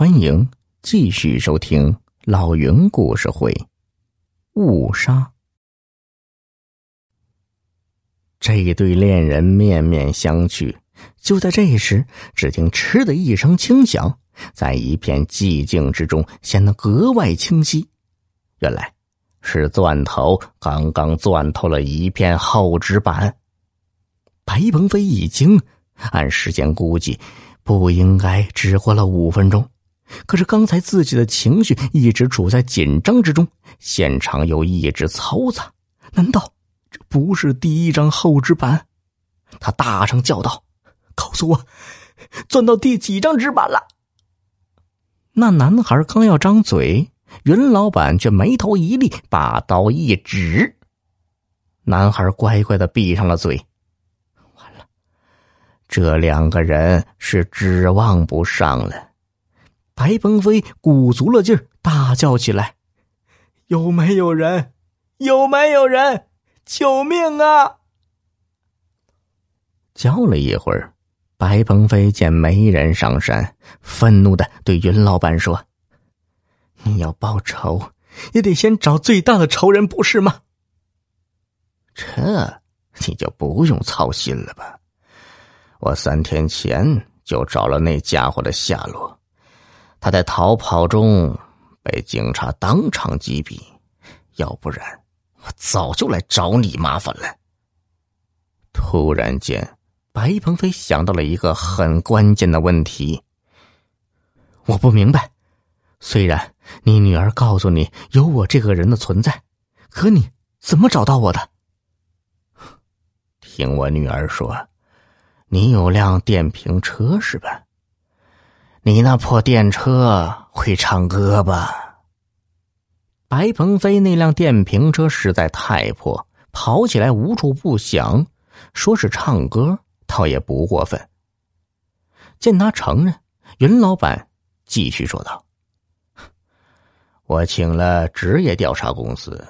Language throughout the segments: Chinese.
欢迎继续收听老云故事会，《误杀》。这对恋人面面相觑，就在这时，只听“嗤”的一声轻响，在一片寂静之中显得格外清晰。原来是钻头刚刚钻透了一片厚纸板。白鹏飞一惊，按时间估计，不应该只过了五分钟。可是刚才自己的情绪一直处在紧张之中，现场又一直嘈杂，难道这不是第一张厚纸板？他大声叫道：“告诉我，钻到第几张纸板了？”那男孩刚要张嘴，云老板却眉头一立，把刀一指。男孩乖乖的闭上了嘴。完了，这两个人是指望不上了。白鹏飞鼓足了劲儿，大叫起来：“有没有人？有没有人？救命啊！”叫了一会儿，白鹏飞见没人上山，愤怒的对云老板说：“你要报仇，也得先找最大的仇人，不是吗？”这你就不用操心了吧？我三天前就找了那家伙的下落。他在逃跑中被警察当场击毙，要不然我早就来找你麻烦了。突然间，白鹏飞想到了一个很关键的问题。我不明白，虽然你女儿告诉你有我这个人的存在，可你怎么找到我的？听我女儿说，你有辆电瓶车是吧？你那破电车会唱歌吧？白鹏飞那辆电瓶车实在太破，跑起来无处不响。说是唱歌，倒也不过分。见他承认，云老板继续说道：“我请了职业调查公司，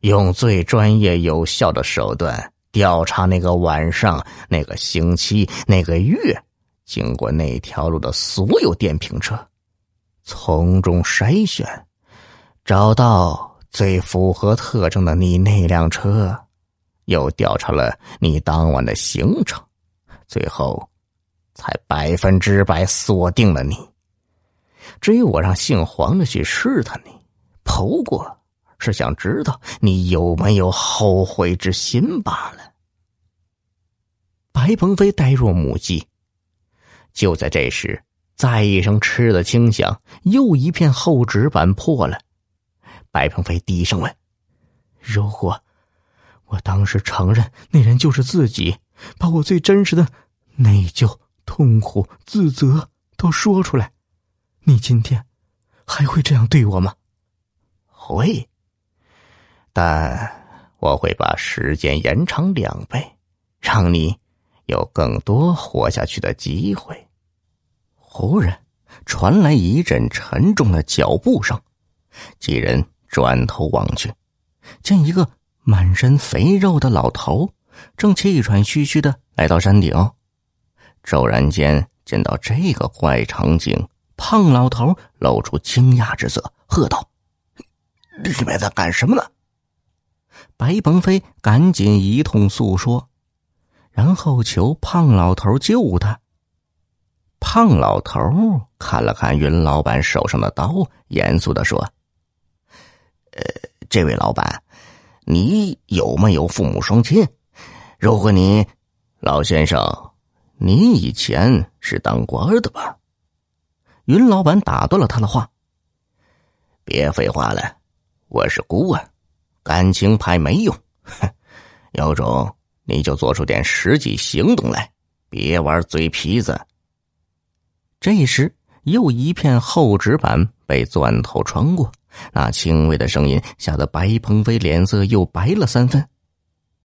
用最专业有效的手段调查那个晚上、那个星期、那个月。”经过那条路的所有电瓶车，从中筛选，找到最符合特征的你那辆车，又调查了你当晚的行程，最后才百分之百锁定了你。至于我让姓黄的去试探你，不过是想知道你有没有后悔之心罢了。白鹏飞呆若木鸡。就在这时，再一声“吃”的轻响，又一片厚纸板破了。白鹏飞低声问：“如果我当时承认那人就是自己，把我最真实的内疚、痛苦、自责都说出来，你今天还会这样对我吗？”“会，但我会把时间延长两倍，让你……”有更多活下去的机会。忽然传来一阵沉重的脚步声，几人转头望去，见一个满身肥肉的老头正气喘吁吁的来到山顶。骤然间见到这个怪场景，胖老头露出惊讶之色，喝道：“你们在干什么呢？”白鹏飞赶紧一通诉说。然后求胖老头救他。胖老头看了看云老板手上的刀，严肃的说：“呃，这位老板，你有没有父母双亲？如果你，老先生，你以前是当官的吧？”云老板打断了他的话：“别废话了，我是孤儿，感情牌没用，哼，有种。”你就做出点实际行动来，别玩嘴皮子。这时，又一片厚纸板被钻头穿过，那轻微的声音吓得白鹏飞脸色又白了三分。